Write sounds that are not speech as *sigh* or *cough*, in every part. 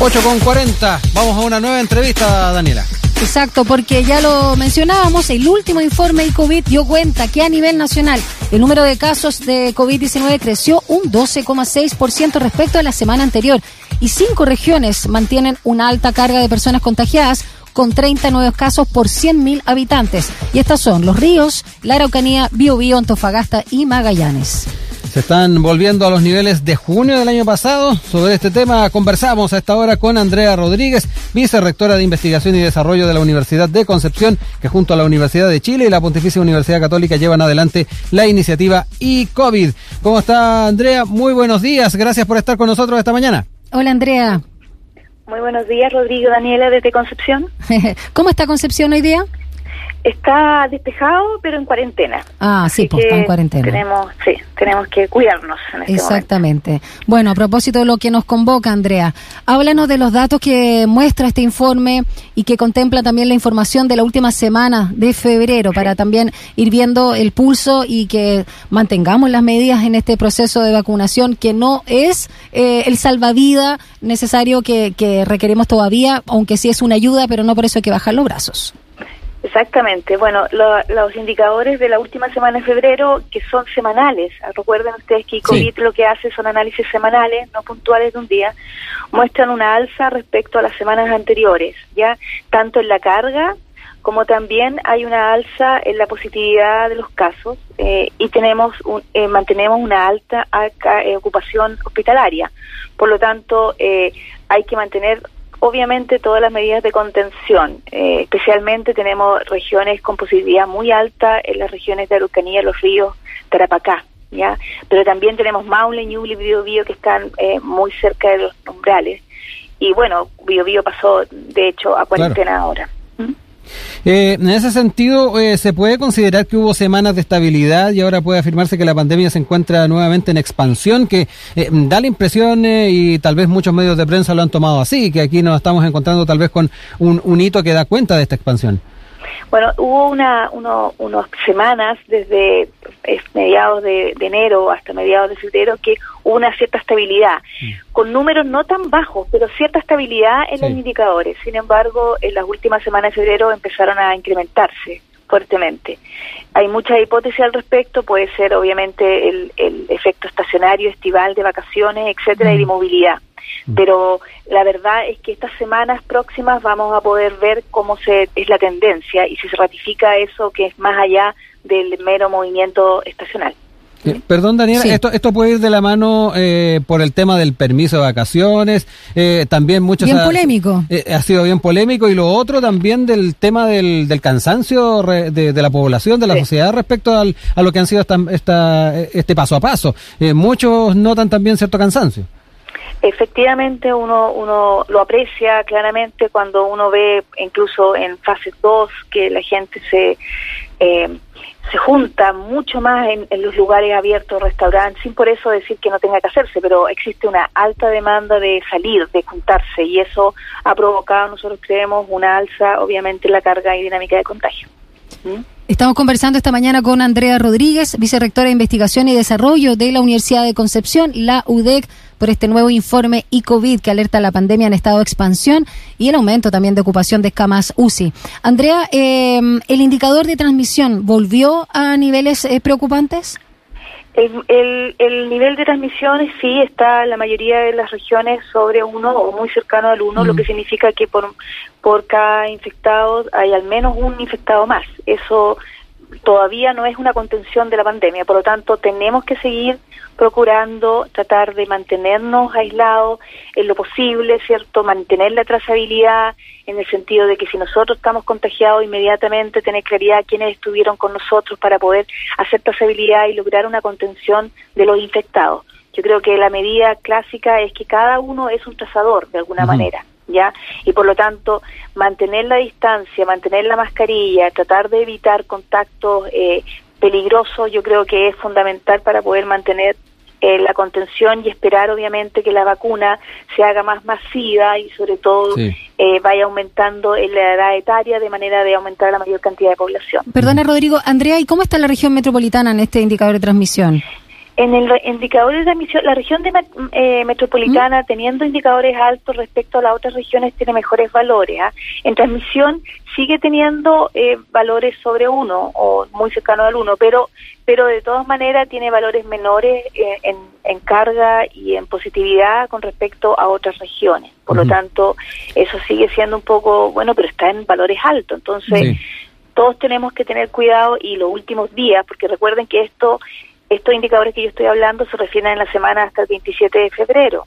8 con 40. Vamos a una nueva entrevista, Daniela. Exacto, porque ya lo mencionábamos, el último informe de COVID dio cuenta que a nivel nacional el número de casos de COVID-19 creció un 12,6% respecto a la semana anterior y cinco regiones mantienen una alta carga de personas contagiadas con 30 nuevos casos por 100.000 habitantes. Y estas son Los Ríos, la Araucanía, Biobío, Antofagasta y Magallanes. Se están volviendo a los niveles de junio del año pasado. Sobre este tema conversamos a esta hora con Andrea Rodríguez, vicerrectora de Investigación y Desarrollo de la Universidad de Concepción, que junto a la Universidad de Chile y la Pontificia Universidad Católica llevan adelante la iniciativa e-COVID. ¿Cómo está Andrea? Muy buenos días. Gracias por estar con nosotros esta mañana. Hola Andrea. Muy buenos días, Rodrigo Daniela desde Concepción. *laughs* ¿Cómo está Concepción hoy día? Está despejado, pero en cuarentena. Ah, sí, pues está en cuarentena. Tenemos, sí, tenemos que cuidarnos en este Exactamente. Bueno, a propósito de lo que nos convoca, Andrea, háblanos de los datos que muestra este informe y que contempla también la información de la última semana de febrero para también ir viendo el pulso y que mantengamos las medidas en este proceso de vacunación que no es eh, el salvavidas necesario que, que requerimos todavía, aunque sí es una ayuda, pero no por eso hay que bajar los brazos. Exactamente. Bueno, los indicadores de la última semana de febrero, que son semanales, recuerden ustedes que COVID lo que hace son análisis semanales, no puntuales de un día, muestran una alza respecto a las semanas anteriores, ya tanto en la carga como también hay una alza en la positividad de los casos eh, y tenemos eh, mantenemos una alta eh, ocupación hospitalaria. Por lo tanto, hay que mantener obviamente todas las medidas de contención. Eh, especialmente tenemos regiones con posibilidad muy alta en las regiones de Araucanía, los ríos, Tarapacá. ¿ya? Pero también tenemos Maule, Ñuble y Biobío que están eh, muy cerca de los umbrales. Y bueno, Biobío pasó, de hecho, a cuarentena ahora. Eh, en ese sentido, eh, ¿se puede considerar que hubo semanas de estabilidad y ahora puede afirmarse que la pandemia se encuentra nuevamente en expansión? Que eh, da la impresión, y tal vez muchos medios de prensa lo han tomado así, que aquí nos estamos encontrando tal vez con un hito que da cuenta de esta expansión. Bueno, hubo una, uno, unas semanas desde mediados de, enero hasta mediados de febrero que hubo una cierta estabilidad, mm. con números no tan bajos, pero cierta estabilidad en los indicadores. Sin embargo, en las últimas semanas de febrero empezaron a incrementarse fuertemente. Hay muchas hipótesis al respecto, puede ser obviamente el, el efecto estacionario, estival de vacaciones, etcétera, y de mm. movilidad. Mm. Pero la verdad es que estas semanas próximas vamos a poder ver cómo se, es la tendencia y si se ratifica eso que es más allá del mero movimiento estacional. Eh, perdón, Daniela, esto, esto puede ir de la mano eh, por el tema del permiso de vacaciones, eh, también muchos... Bien polémico. ha sido bien polémico y lo otro también del tema del, del cansancio de, la población, de la sociedad respecto al, a lo que han sido esta, este paso a paso. muchos notan también cierto cansancio. Efectivamente, uno, uno lo aprecia claramente cuando uno ve, incluso en fase 2, que la gente se, eh, se junta mucho más en, los lugares abiertos, restaurantes, sin por eso decir que no tenga que hacerse, pero existe una alta demanda de salir, de juntarse, y eso ha provocado, nosotros creemos, una alza, obviamente, en la carga y dinámica de contagio. ¿Mm? Estamos conversando esta mañana con Andrea Rodríguez, vicerrectora de Investigación y Desarrollo de la Universidad de Concepción, la UDEC, por este nuevo informe e-COVID que alerta la pandemia en estado de expansión y el aumento también de ocupación de camas UCI. Andrea, eh, ¿el indicador de transmisión volvió a niveles eh, preocupantes? El, el, nivel de transmisión sí está en la mayoría de las regiones sobre uno o muy cercano al uno, lo que significa que por, por cada infectado hay al menos un infectado más. Eso todavía no es una contención de la pandemia, por lo tanto tenemos que seguir procurando tratar de mantenernos aislados en lo posible, ¿cierto? Mantener la trazabilidad en el sentido de que si nosotros estamos contagiados inmediatamente tener claridad quiénes estuvieron con nosotros para poder hacer trazabilidad y lograr una contención de los infectados. Yo creo que la medida clásica es que cada uno es un trazador de alguna manera. ¿Ya? Y por lo tanto, mantener la distancia, mantener la mascarilla, tratar de evitar contactos eh, peligrosos, yo creo que es fundamental para poder mantener eh, la contención y esperar obviamente que la vacuna se haga más masiva y sobre todo eh, vaya aumentando en la edad etaria de manera de aumentar la mayor cantidad de población. Perdona Rodrigo, Andrea, ¿y cómo está la región metropolitana en este indicador de transmisión? En el indicadores de admisión, la región de, eh, metropolitana, teniendo indicadores altos respecto a las otras regiones, tiene mejores valores. ¿ah? En transmisión sigue teniendo eh, valores sobre uno o muy cercano al uno, pero pero de todas maneras tiene valores menores eh, en, en, carga y en positividad con respecto a otras regiones. Por lo tanto, eso sigue siendo un poco, bueno, pero está en valores altos. Entonces, todos tenemos que tener cuidado y los últimos días, porque recuerden que esto estos indicadores que yo estoy hablando se refieren en la semana hasta el 27 de febrero,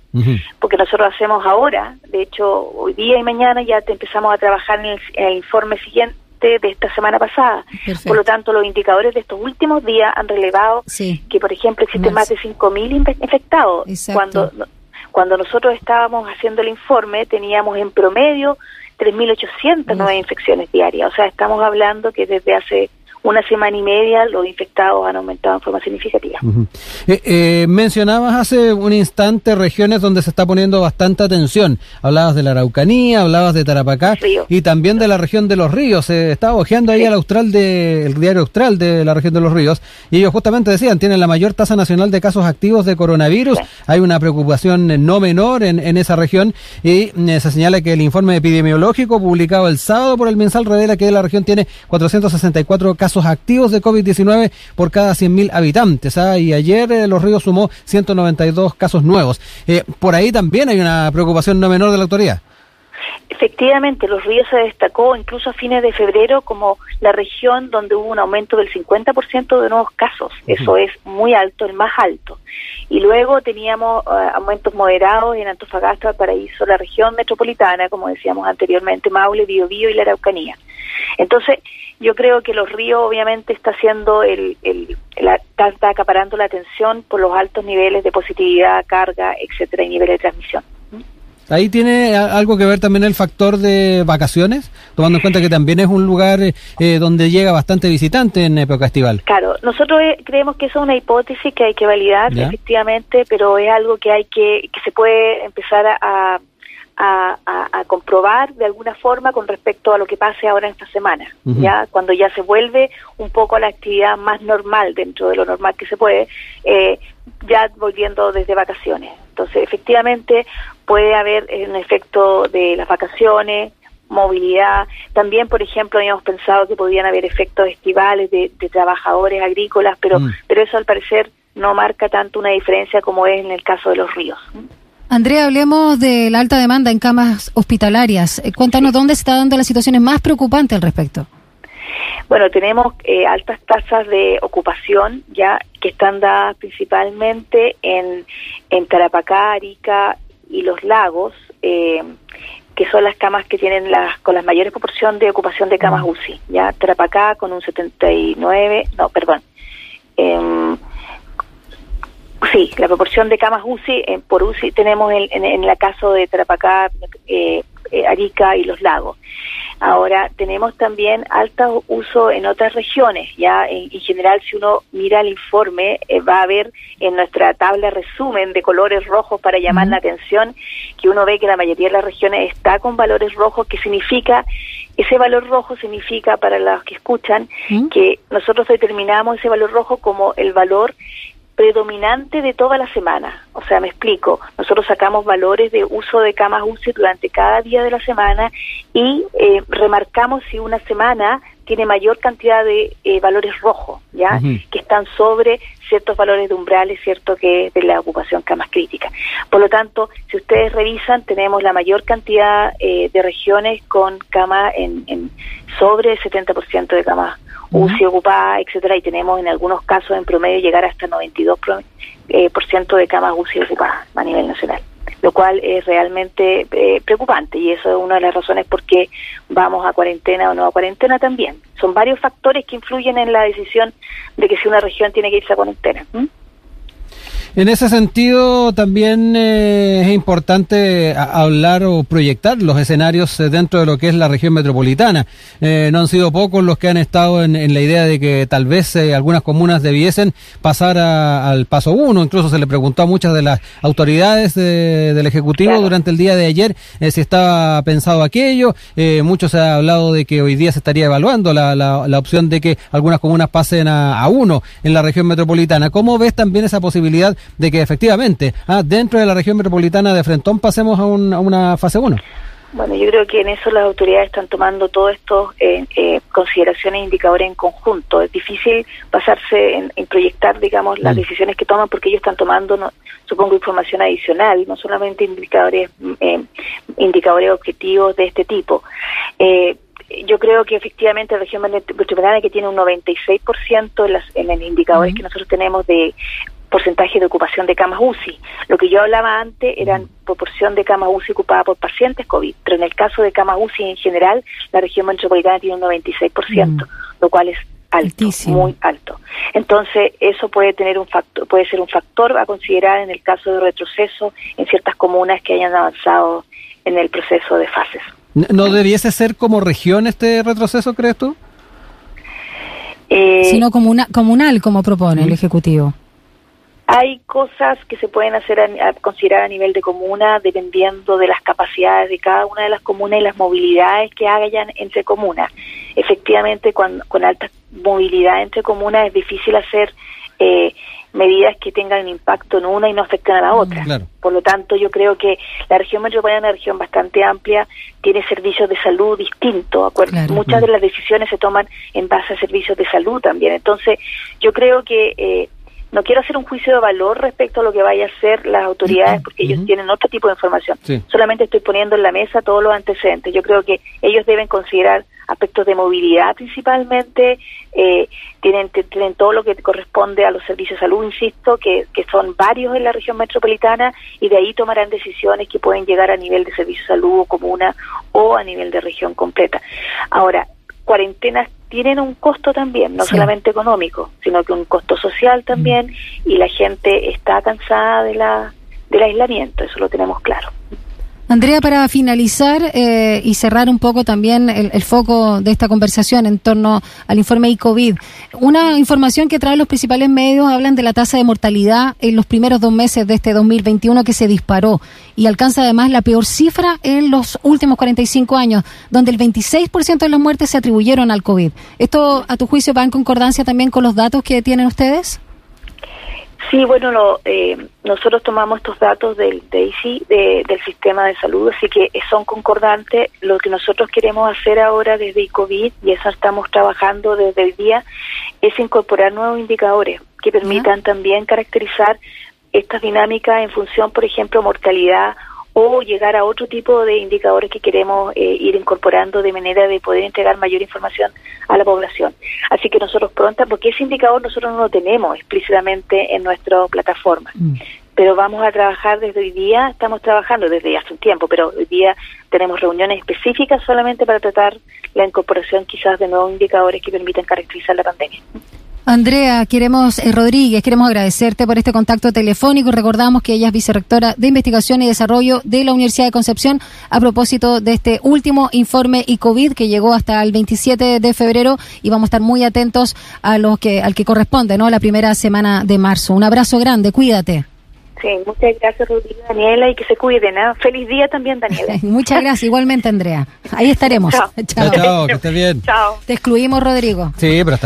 porque nosotros hacemos ahora, de hecho, hoy día y mañana ya te empezamos a trabajar en el, informe siguiente de esta semana pasada. Por lo tanto, los indicadores de estos últimos días han relevado que, por ejemplo, existen más, de 5.000 infectados. Cuando, cuando nosotros estábamos haciendo el informe, teníamos en promedio 3.800 nuevas infecciones diarias. O sea, estamos hablando que desde hace una semana y media los infectados han aumentado en forma significativa. Eh, eh, mencionabas hace un instante regiones donde se está poniendo bastante atención. Hablabas de la Araucanía, hablabas de Tarapacá y también de la región de los ríos. Se estaba ojeando ahí al austral de, el diario austral de la región de los ríos y ellos justamente decían, tienen la mayor tasa nacional de casos activos de coronavirus. Hay una preocupación no menor en, en esa región y eh, se señala que el informe epidemiológico publicado el sábado por el mensal revela que la región tiene 464 casos activos de COVID-19 por cada 100.000 habitantes. ¿ah? Y ayer eh, Los Ríos sumó 192 casos nuevos. Eh, por ahí también hay una preocupación no menor de la autoridad. Efectivamente, Los Ríos se destacó incluso a fines de febrero como la región donde hubo un aumento del 50% de nuevos casos. Eso es muy alto, el más alto. Y luego teníamos eh, aumentos moderados en Antofagasta, Paraíso, la región metropolitana, como decíamos anteriormente, Maule, Biobío y la Araucanía. Entonces, yo creo que los ríos obviamente está haciendo el, el está, acaparando la atención por los altos niveles de positividad, carga, etcétera, y niveles de transmisión. Ahí tiene algo que ver también el factor de vacaciones, tomando en cuenta que también es un lugar eh, donde llega bastante visitante en época estival. Claro, nosotros eh, creemos que eso es una hipótesis que hay que validar efectivamente, pero es algo que hay que que se puede empezar a a, comprobar de alguna forma con respecto a lo que pase ahora en esta semana, ya cuando ya se vuelve un poco a la actividad más normal dentro de lo normal que se puede, eh, ya volviendo desde vacaciones. Entonces, efectivamente, puede haber un efecto de las vacaciones, movilidad. También, por ejemplo, habíamos pensado que podían haber efectos estivales de, trabajadores agrícolas, pero, mm. pero eso al parecer no marca tanto una diferencia como es en el caso de los ríos. Andrea, hablemos de la alta demanda en camas hospitalarias. Eh, cuéntanos dónde se está dando las situaciones más preocupantes al respecto. Bueno, tenemos eh, altas tasas de ocupación ya que están dadas principalmente en, en Tarapacá, Arica y los lagos, eh, que son las camas que tienen las con la mayores proporción de ocupación de camas UCI. Ya Tarapacá con un 79, no, perdón. Eh, Sí, la proporción de camas UCI, eh, por UCI tenemos en, en, el caso de Tarapacá, eh, eh, Arica y los lagos. Ahora, tenemos también alto uso en otras regiones. Ya en, general, si uno mira el informe, va a ver en nuestra tabla resumen de colores rojos para llamar la atención que uno ve que la mayoría de las regiones está con valores rojos, que significa, ese valor rojo significa para los que escuchan que nosotros determinamos ese valor rojo como el valor predominante de toda la semana. O sea, me explico, nosotros sacamos valores de uso de camas UCI durante cada día de la semana y eh, remarcamos si una semana tiene mayor cantidad de eh, valores rojos, ¿ya? Que están sobre ciertos valores de umbrales, cierto que es de la ocupación camas crítica. Por lo tanto, si ustedes revisan, tenemos la mayor cantidad eh, de regiones con cama en, en sobre el 70% de camas UCI ocupada, etcétera, y tenemos en algunos casos en promedio llegar hasta 92% eh, por ciento de camas UCI ocupadas a nivel nacional, lo cual es realmente eh, preocupante y eso es una de las razones por qué vamos a cuarentena o no a cuarentena también. Son varios factores que influyen en la decisión de que si una región tiene que irse a cuarentena. En ese sentido, también eh, es importante hablar o proyectar los escenarios eh, dentro de lo que es la región metropolitana. Eh, no han sido pocos los que han estado en, la idea de que tal vez algunas comunas debiesen pasar al paso uno. Incluso se le preguntó a muchas de las autoridades del Ejecutivo durante el día de ayer si estaba pensado aquello. mucho se ha hablado de que hoy día se estaría evaluando la, la, opción de que algunas comunas pasen a, a uno en la región metropolitana. ¿Cómo ves también esa posibilidad de que efectivamente ah, dentro de la región metropolitana de Frentón pasemos a, una fase 1? Bueno, yo creo que en eso las autoridades están tomando todos estos eh, eh, consideraciones e indicadores en conjunto. Es difícil basarse en, proyectar, digamos, las mm. decisiones que toman porque ellos están tomando, supongo, información adicional, no solamente indicadores, eh, indicadores objetivos de este tipo. Eh, yo creo que efectivamente la región metropolitana que tiene un 96% en, las, en los indicadores que nosotros tenemos de porcentaje de ocupación de camas UCI. Lo que yo hablaba antes eran proporción de camas UCI ocupadas por pacientes COVID, pero en el caso de camas UCI en general, la región metropolitana tiene un 96%, lo cual es alto, muy alto. Entonces, eso puede tener un factor, puede ser un factor a considerar en el caso de retroceso en ciertas comunas que hayan avanzado en el proceso de fases. ¿No debiese ser como región este retroceso, crees tú? Eh, Sino como una, comunal, como propone el Ejecutivo. Hay cosas que se pueden hacer a, considerar a nivel de comuna dependiendo de las capacidades de cada una de las comunas y las movilidades que hagan entre comunas. Efectivamente, con, con alta movilidad entre comunas es difícil hacer eh, medidas que tengan impacto en una y no afecten a la otra. Por lo tanto, yo creo que la región metropolitana es una región bastante amplia, tiene servicios de salud distintos. Muchas de las decisiones se toman en base a servicios de salud también. Entonces, yo creo que eh, no quiero hacer un juicio de valor respecto a lo que vaya a hacer las autoridades porque ellos tienen otro tipo de información. Solamente estoy poniendo en la mesa todos los antecedentes. Yo creo que ellos deben considerar aspectos de movilidad principalmente, eh, tienen, tienen todo lo que corresponde a los servicios de salud, insisto, que, que son varios en la región metropolitana y de ahí tomarán decisiones que pueden llegar a nivel de servicio de salud o comuna o a nivel de región completa. Ahora, cuarentenas tienen un costo también, no solamente económico, sino que un costo social también mm. y la gente está cansada de la del aislamiento, eso lo tenemos claro. Andrea, para finalizar eh, y cerrar un poco también el, foco de esta conversación en torno al informe ICOVID, una información que traen los principales medios hablan de la tasa de mortalidad en los primeros dos meses de este 2021 que se disparó y alcanza además la peor cifra en los últimos 45 años, donde el 26% de las muertes se atribuyeron al COVID. ¿Esto, a tu juicio, va en concordancia también con los datos que tienen ustedes? Sí, bueno, lo, eh, nosotros tomamos estos datos del DAISY, del sistema de salud, así que son concordantes. Lo que nosotros queremos hacer ahora desde COVID, y eso estamos trabajando desde el día, es incorporar nuevos indicadores que permitan también caracterizar estas dinámicas en función, por ejemplo, mortalidad o llegar a otro tipo de indicadores que queremos eh, ir incorporando de manera de poder entregar mayor información a la población. Así que nosotros pronto, porque ese indicador nosotros no lo tenemos explícitamente en nuestra plataforma, mm. pero vamos a trabajar desde hoy día, estamos trabajando desde hace un tiempo, pero hoy día tenemos reuniones específicas solamente para tratar la incorporación quizás de nuevos indicadores que permitan caracterizar la pandemia. Andrea, queremos, eh, Rodríguez, queremos agradecerte por este contacto telefónico. Recordamos que ella es vicerrectora de Investigación y Desarrollo de la Universidad de Concepción a propósito de este último informe y COVID que llegó hasta el 27 de febrero y vamos a estar muy atentos a lo que, al que corresponde, ¿no? La primera semana de marzo. Un abrazo grande, cuídate. Sí, muchas gracias, Rodrigo, Daniela, y que se cuiden. ¿eh? Feliz día también, Daniela. *laughs* muchas gracias, igualmente, Andrea. Ahí estaremos. *laughs* Chao. Chao, que estés bien. Chao. Te excluimos, Rodrigo. Sí, pero está